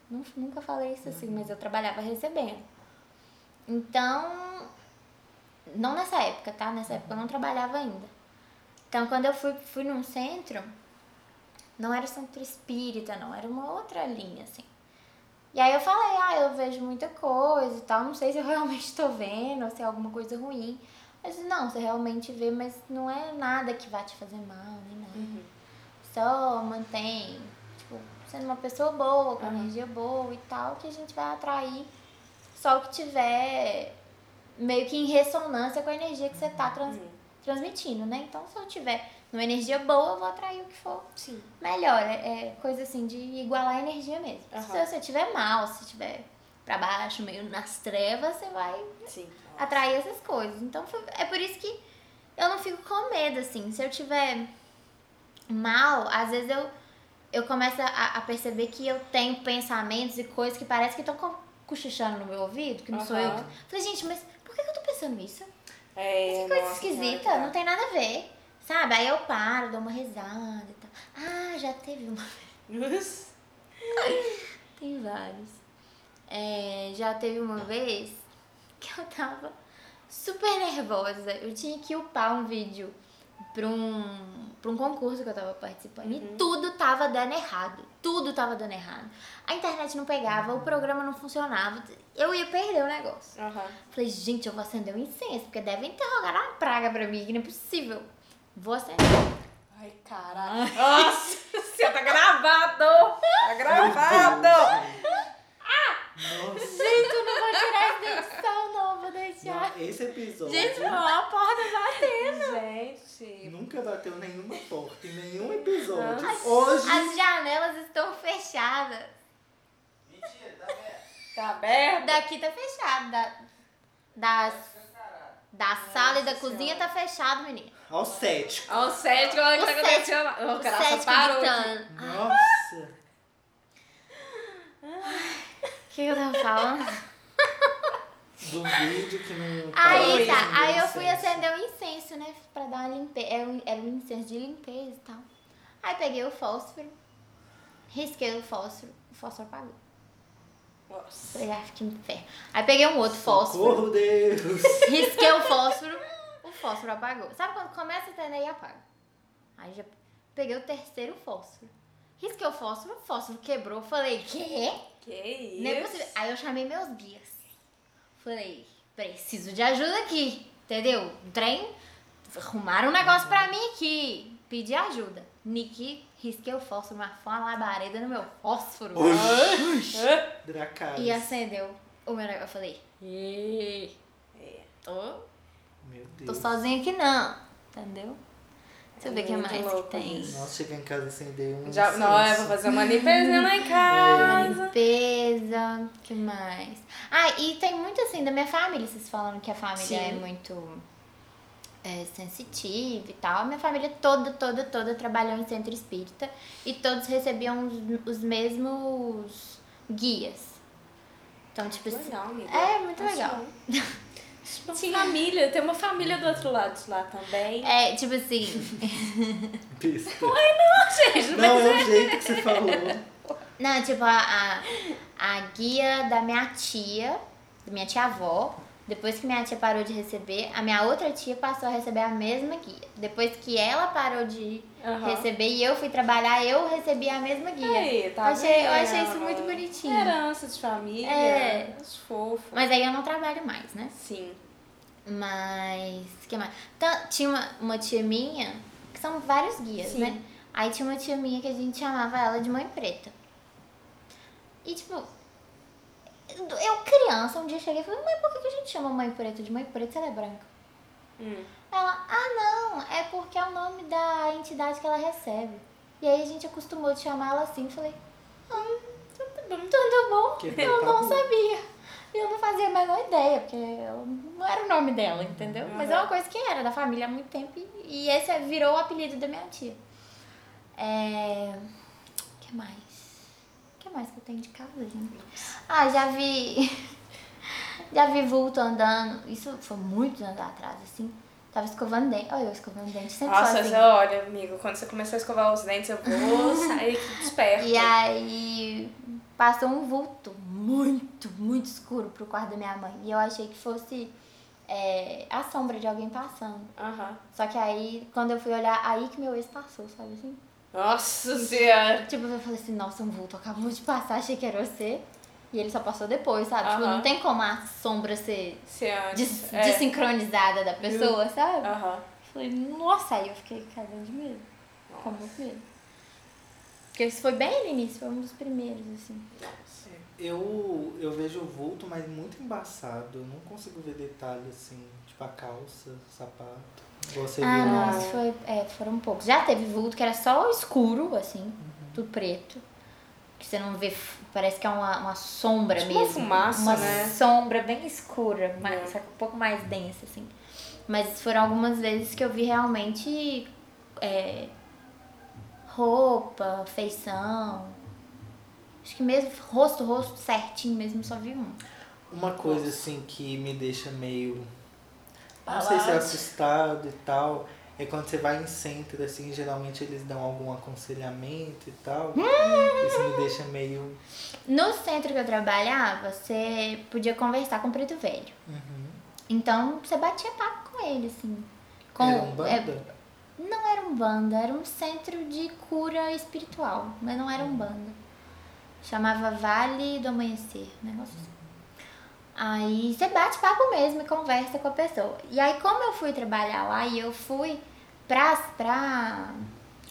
Nu- Nunca falei isso assim, mas eu trabalhava recebendo. Então. Não nessa época, tá? Nessa época eu não trabalhava ainda. Então quando eu fui, fui num centro, não era centro espírita, não, era uma outra linha, assim. E aí eu falei, ah, eu vejo muita coisa e tal, não sei se eu realmente tô vendo, ou se é alguma coisa ruim. Mas não, você realmente vê, mas não é nada que vai te fazer mal, nem nada. Só mantém, tipo, sendo uma pessoa boa, com energia boa e tal, que a gente vai atrair só o que tiver meio que em ressonância com a energia que você tá trans- transmitindo, né? Então, se eu tiver numa energia boa, eu vou atrair o que for Sim. melhor. É, é coisa assim de igualar a energia mesmo. Aham. Se você tiver mal, se tiver pra baixo, meio nas trevas, você vai Sim. atrair essas coisas. Então é por isso que eu não fico com medo, assim. Se eu tiver mal, às vezes eu, eu começo a, a perceber que eu tenho pensamentos e coisas que parece que estão cochichando no meu ouvido, que não sou eu. Falei, gente, mas por que eu tô pensando isso? É, Que coisa nossa, esquisita, não tem nada a ver. Sabe? Aí eu paro, dou uma risada e tal. Ah, já teve uma. Nossa. Tem vários. É, já teve uma vez que eu tava super nervosa. Eu tinha que upar um vídeo pra um, pra um concurso que eu tava participando. E tudo tava dando errado. Tudo tava dando errado. A internet não pegava, o programa não funcionava. Eu ia perder o negócio. Aham. Falei, gente, eu vou acender um incenso, porque devem ter jogado uma praga pra mim, que não é possível. Vou acender. Ai, caralho. Nossa, você tá gravado! Tá gravado! Nossa. Gente, eu não vou tirar essa edição, não, vou deixar. Não, esse episódio Gente, ó, a porta batendo. Gente. nunca bateu nenhuma porta em nenhum episódio. Nossa. Hoje. As janelas estão fechadas. Tá aberto? Daqui tá fechado. Da, das, da sala e da cozinha tá fechado, menina. Ao cético. Ó, o cético, olha o que O tá acontecendo. O O graça cético parou. gritando. Nossa. O que eu tava falando? Do vídeo que não. Aí tá, um aí eu fui acender o incenso, né? Pra dar uma limpeza. Era um, era um incenso de limpeza e tal. Aí peguei o fósforo, risquei o fósforo, o fósforo apagou. Nossa. Falei, ah, que inferno. Aí peguei um outro fósforo, Socorro, Deus. risquei o fósforo, o fósforo apagou. Sabe quando começa a acender e apaga? Aí já peguei o terceiro fósforo. Risquei o fósforo, o fósforo quebrou. Falei, quê? Que isso? Não é possível. Aí eu chamei meus guias. Falei, preciso de ajuda aqui, entendeu? O trem, arrumaram um negócio pra mim aqui. Pedi ajuda. Niki, risquei o fósforo, mas foi uma labareda no meu fósforo. Dracarys. E acendeu o meu negócio. Eu falei, "Ih, É. tô, Meu tô Deus. sozinha aqui não, entendeu? Deixa eu ver o que muito mais que louco tem. isso. Nossa, chegar em casa e acender um. Já, não, eu vou fazer uma limpezinha lá em casa. Limpeza, que mais? Ah, e tem muito assim da minha família, vocês falando que a família Sim. é muito é, sensitiva e tal. A minha família toda, toda, toda trabalhou em centro espírita e todos recebiam os, os mesmos guias. Então, tipo assim. Legal, amiga. É, muito Acho legal. bom. Tinha família, tem uma família do outro lado lá também. É, tipo assim. Pista. Gente, Não, é o jeito que você falou. Não, tipo, a, a, a guia da minha tia, da minha tia-avó, depois que minha tia parou de receber, a minha outra tia passou a receber a mesma guia. Depois que ela parou de Aham. receber e eu fui trabalhar, eu recebi a mesma guia. Aí, tá eu, achei, eu vendo? achei isso muito bonitinho. Herança de família. É. Fofo. Mas aí eu não trabalho mais, né? Sim. Mas. que mais? Tá, tinha uma, uma tia minha, que são vários guias, Sim. né? Aí tinha uma tia minha que a gente chamava ela de mãe preta. E tipo. Eu, criança, um dia cheguei e falei, mãe, por que a gente chama mãe preta de mãe preta se ela é branca? Hum. Ela, ah não, é porque é o nome da entidade que ela recebe. E aí a gente acostumou de chamar ela assim, falei, ah, tudo bom, tudo bom? Que eu não tabu. sabia. Eu não fazia a menor ideia, porque não era o nome dela, entendeu? Mas é uma coisa que era da família há muito tempo e, e esse virou o apelido da minha tia. É. O que mais? Mais que eu tenho de casa, gente? Ah, já vi. já vi vulto andando. Isso foi muitos anos atrás, assim. Tava escovando dente. Olha, eu escovando dente sempre Nossa, sozinha. você olha, amigo, quando você começar a escovar os dentes, eu vou sair desperto. E aí passou um vulto muito, muito escuro pro quarto da minha mãe. E eu achei que fosse é, a sombra de alguém passando. Aham. Só que aí, quando eu fui olhar, aí que meu ex passou, sabe assim? Nossa senhora. Tipo, eu falei assim, nossa, um vulto acabou de passar, achei que era você. E ele só passou depois, sabe? Tipo, Aham. não tem como a sombra ser Se des é. desincronizada da pessoa, sabe? Aham. Falei, nossa, aí eu fiquei cagando de medo. Com muito medo. Porque isso foi bem no início, foi um dos primeiros, assim. Eu, eu vejo o vulto, mas muito embaçado. Eu não consigo ver detalhe assim, tipo a calça, sapato. Você ah, viu? nossa, foi, é, foram poucos. Já teve vulto que era só escuro, assim, Uhum. tudo preto. Que você não vê, parece que é uma, uma sombra Tipo uma mesmo. fumaça, uma né? sombra bem escura, mas, É. só que um pouco mais densa, assim. Mas foram algumas vezes que eu vi realmente é, roupa, feição. Acho que mesmo rosto, rosto certinho mesmo, só vi um. Uma coisa assim que me deixa meio. Não sei se é assustado e tal. É quando você vai em centro, assim, geralmente eles dão algum aconselhamento e tal. Isso me deixa meio. No centro que eu trabalhava, você podia conversar com o preto velho. Uhum. Então você batia papo com ele, assim. Com, Era um é, banda? não era um banda, era um centro de cura espiritual, mas não era um banda. Chamava Vale do Amanhecer, um negócio assim. Aí você bate papo mesmo e conversa com a pessoa. E aí, como eu fui trabalhar lá e eu fui pra, pra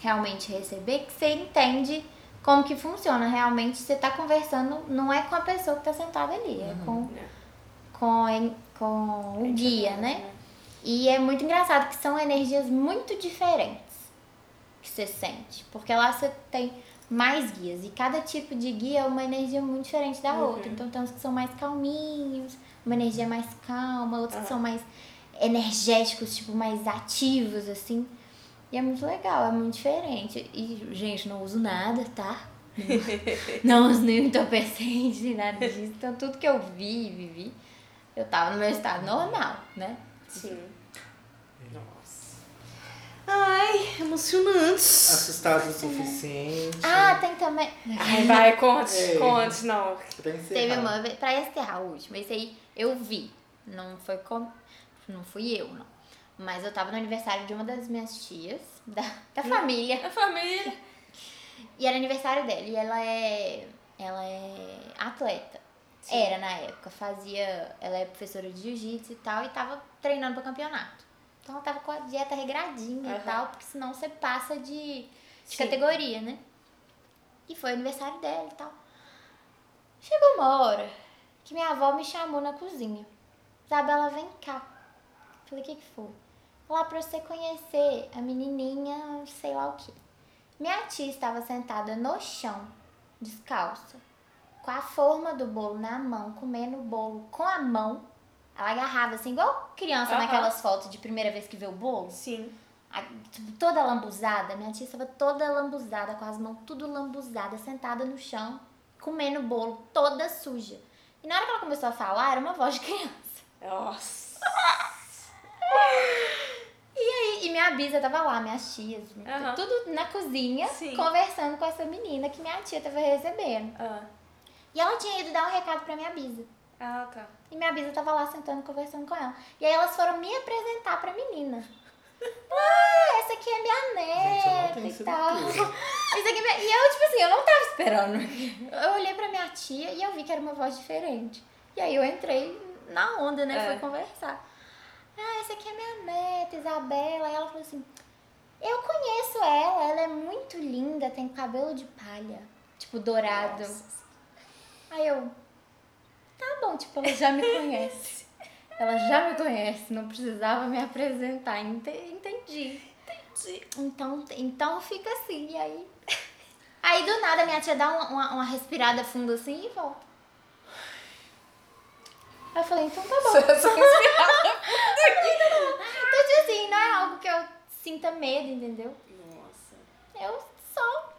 realmente receber, que você entende como que funciona. Realmente você tá conversando, não é com a pessoa que tá sentada ali, é com, com, com o guia, né? E é muito engraçado que são energias muito diferentes que você sente. Porque lá você tem mais guias. E cada tipo de guia é uma energia muito diferente da outra. Então tem uns que são mais calminhos, uma energia mais calma, outros que são mais energéticos, tipo, mais ativos, assim. E é muito legal, é muito diferente. E, gente, não uso nada, tá? Não uso nenhum entorpecente, nem nada disso. Então tudo que eu vi e vivi, eu tava no meu estado normal, né? Sim. Ai, emocionantes. Assustado o suficiente. Ah, tem também. Ai, vai, conte, É. conte, não. Pra. Teve uma vez, pra encerrar o último, esse aí eu vi. Não foi com. Não fui eu, não. Mas eu tava no aniversário de uma das minhas tias, da, da família. A família. E era aniversário dela. E ela é. Ela é atleta. Era na época. Fazia. Ela é professora de jiu-jitsu e tal. E tava treinando pro campeonato. Então ela tava com a dieta regradinha e Aham. tal. Porque senão você passa de, de categoria, né? E foi o aniversário dela e tal. Chegou uma hora que minha avó me chamou na cozinha. Isabela, vem cá. Falei, o que que foi? Lá pra você conhecer a menininha, sei lá o que. Minha tia estava sentada no chão, descalça, com a forma do bolo na mão, comendo o bolo com a mão. Ela agarrava assim, igual criança Aham. naquelas fotos de primeira vez que vê o bolo. Sim. A- tipo, toda lambuzada. Minha tia estava toda lambuzada, com as mãos tudo lambuzada, sentada no chão, comendo bolo, toda suja. E na hora que ela começou a falar, era uma voz de criança. Nossa. E aí, e minha bisa tava lá, minhas tias, Aham. tudo na cozinha, Sim. conversando com essa menina que minha tia tava recebendo. Ah, E ela tinha ido dar um recado pra minha bisa. Ah tá. E minha bisa tava lá sentando, conversando com ela. E aí elas foram me apresentar pra menina. Ah, essa aqui é minha Gente, neta tenho e tal. Isso aqui é minha... E eu, tipo assim, eu não tava esperando. Eu olhei pra minha tia e eu vi que era uma voz diferente. E aí eu entrei na onda, né? É. Fui conversar. Ah, essa aqui é minha neta, Isabela. E ela falou assim: Eu conheço ela, ela é muito linda, tem cabelo de palha, tipo dourado. Aí eu, tá bom, tipo, ela já me conhece. Ela já me conhece, não precisava me apresentar. Ente- Entendi. Entendi. Então, então fica assim, e aí. Aí do nada minha tia dá uma, uma, uma respirada funda assim e volta. Aí eu falei, então tá bom. Então, tipo assim, não é algo que eu sinta medo, entendeu? Nossa. Eu só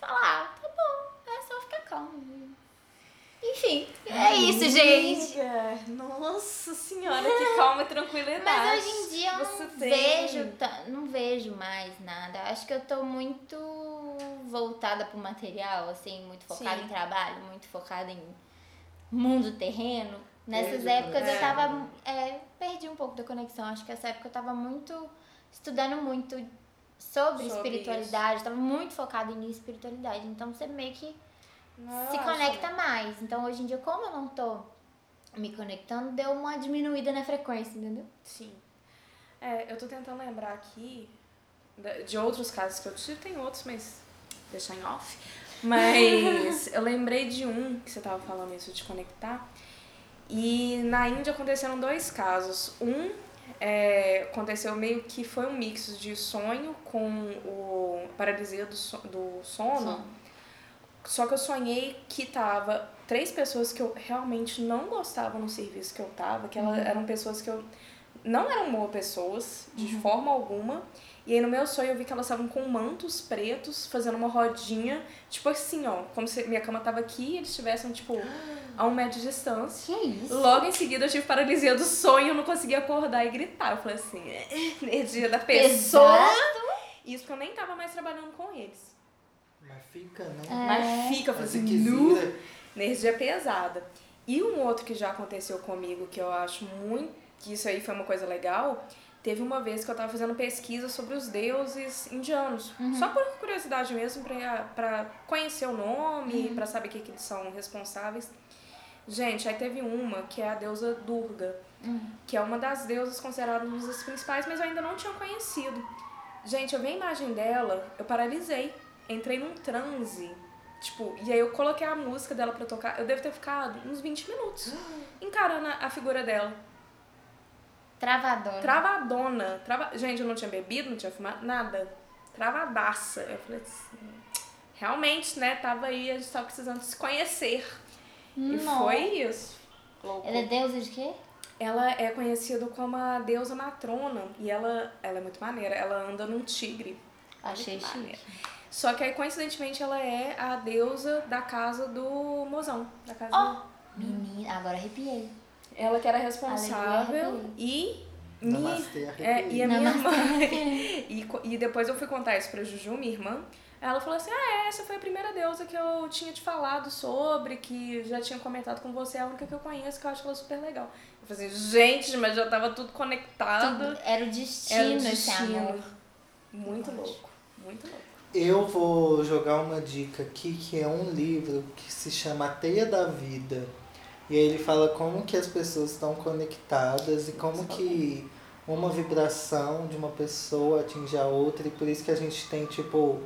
falar, ah, tá bom, é só ficar calmo. Enfim, é isso, gente. Nossa senhora, que calma e tranquilidade. Mas hoje em dia eu Você não tem. vejo, não vejo mais nada. Acho que eu tô muito voltada pro material, assim, muito focada Sim. em trabalho, muito focada em mundo terreno. Nessas Perdi épocas eu conexão, tava. É, perdi um pouco da conexão. Acho que essa época eu tava muito. estudando muito sobre, Sobre espiritualidade, tava muito focada em espiritualidade. Então você meio que se conecta mais. Então hoje em dia, como eu não tô me conectando, deu uma diminuída na frequência, entendeu? Sim. É, eu tô tentando lembrar aqui de outros casos que eu tive, tem outros, mas deixar em off. Mas eu lembrei de um que você tava falando isso de conectar. E na Índia aconteceram dois casos. Um é, aconteceu meio que foi um mix de sonho com o paralisia do, so- do sono. Só que eu sonhei que tava três pessoas que eu realmente não gostava no serviço que eu tava, que elas eram pessoas que eu não eram boas pessoas, de forma alguma, E aí no meu sonho eu vi que elas estavam com mantos pretos, fazendo uma rodinha, tipo assim, ó, como se minha cama tava aqui e eles estivessem, tipo, a um metro de distância. Que isso? Logo em seguida eu tive paralisia do sonho, eu não conseguia acordar e gritar. Eu falei assim, energia da pessoa. Pesado. Isso porque eu nem tava mais trabalhando com eles. Mas fica, né? Mas fica, eu falei Mas assim, nu. vira. Energia pesada. E um outro que já aconteceu comigo, que eu acho muito. que isso aí foi uma coisa legal. Teve uma vez que eu tava fazendo pesquisa sobre os deuses indianos. Só por curiosidade mesmo, pra, pra conhecer o nome, pra saber o que, que eles são responsáveis. Gente, aí teve uma que é a deusa Durga, que é uma das deusas consideradas uma das principais, mas eu ainda não tinha conhecido. Gente, eu vi a imagem dela, eu paralisei. Entrei num transe. Tipo, e aí eu coloquei a música dela pra tocar. Eu devo ter ficado uns 20 minutos encarando a figura dela. Travadona. Travadona. Trava... Gente, eu não tinha bebido, não tinha fumado, nada. Travadaça. Eu falei assim. Realmente, né? Tava aí, a gente tava precisando se conhecer. E foi isso. Louco. Ela é deusa de quê? Ela é conhecida como a deusa matrona. E ela, ela é muito maneira. Ela anda num tigre. Achei chique. Só que aí, coincidentemente, ela é a deusa da casa do mozão. Da casa Ó. do... Menina, agora arrepiei. Ela que era responsável e... minha- Namastê, é, e a minha Namastê. irmã. e, e depois eu fui contar isso pra Juju, minha irmã. Ela falou assim: Ah, é, essa foi a primeira deusa que eu tinha te falado sobre, que já tinha comentado com você, é a única que eu conheço, que eu acho ela super legal. Eu falei assim, gente, mas já tava tudo conectado. Tudo- Era o destino, Era o esse destino. amor. Muito louco, muito louco. Eu vou jogar uma dica aqui que é um livro que se chama Teia da Vida. E aí ele fala como que as pessoas estão conectadas e como que uma vibração de uma pessoa atinge a outra e por isso que a gente tem tipo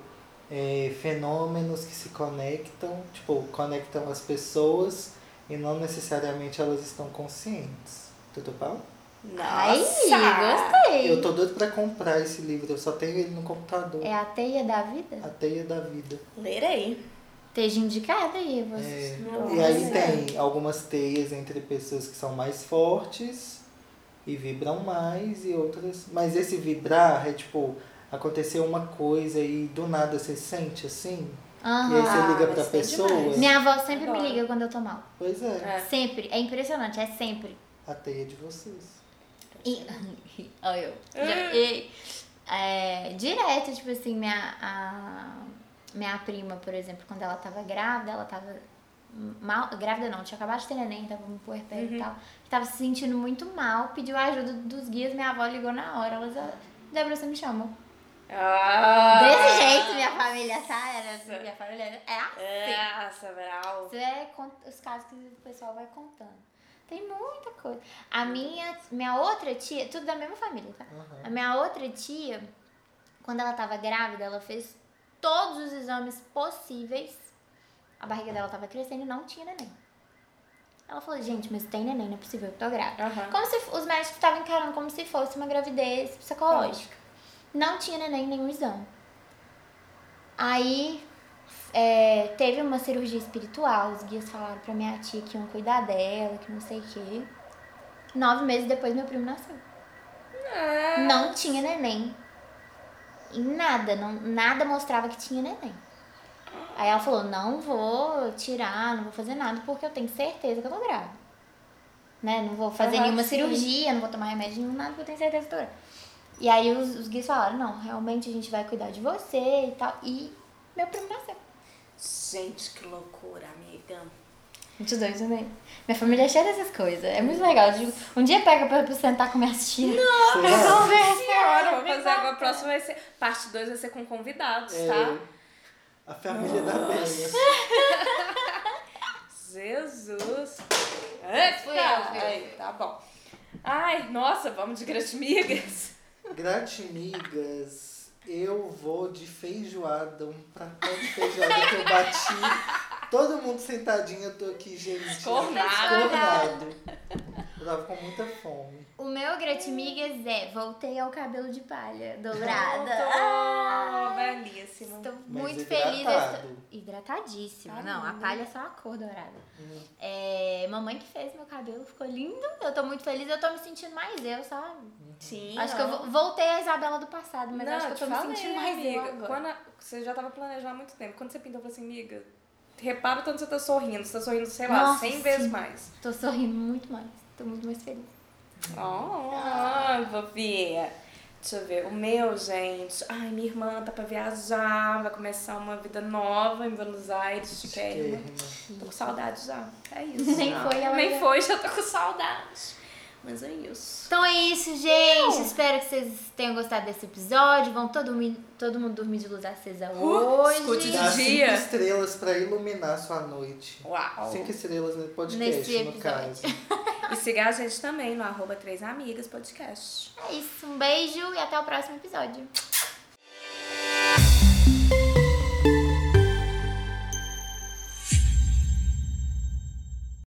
é, fenômenos que se conectam, tipo, conectam as pessoas e não necessariamente elas estão conscientes. Tudo bom? Ai, Nossa! gostei. Eu tô doido pra comprar esse livro, eu só tenho ele no computador. É a teia da vida? A Teia da Vida. Lerei. Esteja indicada aí, É, você. e aí tem algumas teias entre pessoas que são mais fortes e vibram mais e outras. Mas esse vibrar é tipo, aconteceu uma coisa e do nada você sente assim. E aí você liga mas pra pessoa. demais. Minha avó sempre Adoro. me liga quando eu tô mal. Pois é, É. Sempre. É impressionante, é sempre. a teia de vocês. E... Olha eu. Já- e- é, direto, tipo assim, minha, a, minha prima, por exemplo, quando ela tava grávida, ela tava mal. Grávida não, tinha acabado de ter neném, tava no puerpério e tal. Tava se sentindo muito mal, pediu a ajuda dos guias, minha avó ligou na hora. Elas, "Ah, Débora, você me chamou. Ah, Desse jeito, minha família, tá? Era, minha família é assim. Nossa, Brau. Isso é os casos que o pessoal vai contando. Tem muita coisa. A minha, minha outra tia, tudo da mesma família, tá? Aham. A minha outra tia, quando ela tava grávida, ela fez todos os exames possíveis. A barriga dela tava crescendo e não tinha neném. Ela falou, gente, mas tem neném, não é possível, eu tô grávida. Aham. Como se os médicos estavam encarando como se fosse uma gravidez psicológica. Não tinha neném nenhum exame. Aí é, teve uma cirurgia espiritual, os guias falaram pra minha tia que iam cuidar dela, que não sei o quê. Nove meses depois meu primo nasceu. Não tinha neném. E nada, não, nada mostrava que tinha neném. Aí ela falou, não vou tirar, não vou fazer nada, porque eu tenho certeza que eu tô grávida. Né? Não vou fazer nenhuma sim. cirurgia, não vou tomar remédio nenhum, nada, porque eu tenho certeza que eu tô grávida. E aí os, os guias falaram, não, realmente a gente vai cuidar de você e tal. E meu primo nasceu. Gente, que loucura, amiga. Muito doido também. Minha família é cheia dessas coisas. É muito legal. Tipo, um dia pega pra, pra sentar com minhas tias. Será? Conversa. Senhora, vou fazer agora. A próxima vai ser. Parte 2 vai ser com convidados, É, tá? a família da Bela. Jesus. Eu, fui eu. Tá bom. Ai, nossa, vamos de gratimigas. Gratimigas, eu vou de feijoada, um pratão de feijoada que eu bati. Todo mundo sentadinho, eu tô aqui, gente. Escornado. escornado. Eu tava com muita fome. O meu gratimigas é voltei ao cabelo de palha dourada. Ah, belíssimo. Hidratadíssima. Estou Mas muito hidratado. feliz. estou- Hidratadíssima. Tá não, a lindo. palha é só a cor dourada. Hum. É, mamãe que fez meu cabelo, ficou lindo. Eu tô muito feliz, eu tô me sentindo mais eu, sabe? Sim. acho que eu vo- voltei a Isabela do passado, mas não, acho que eu tô te me falei, sentindo mais amiga. eu agora. Quando a- você já tava planejando há muito tempo. Quando você pintou, eu falei assim, amiga, repara o tanto que você tá sorrindo. Você tá sorrindo, sei lá, Nossa, 100 vezes sim. mais. Tô sorrindo muito mais. Tô muito mais feliz. Oh, fofinha. Deixa eu ver. O meu, gente. Ai, minha irmã tá pra viajar. Vai começar uma vida nova em Buenos Aires, chiquérrima. Tô com saudade já. É isso. Nem já. foi, ela Nem foi, já tô com saudade. Mas é isso. Então é isso, gente. Espero que vocês tenham gostado desse episódio. Vão todo, todo mundo dormir de luz acesa Uh, hoje. escute Dá dia. cinco estrelas pra iluminar sua noite. Uau. Cinco estrelas no podcast, Nesse no episódio. caso. E siga a gente também no arroba Três Amigas Podcast. É isso. Um beijo e até o próximo episódio.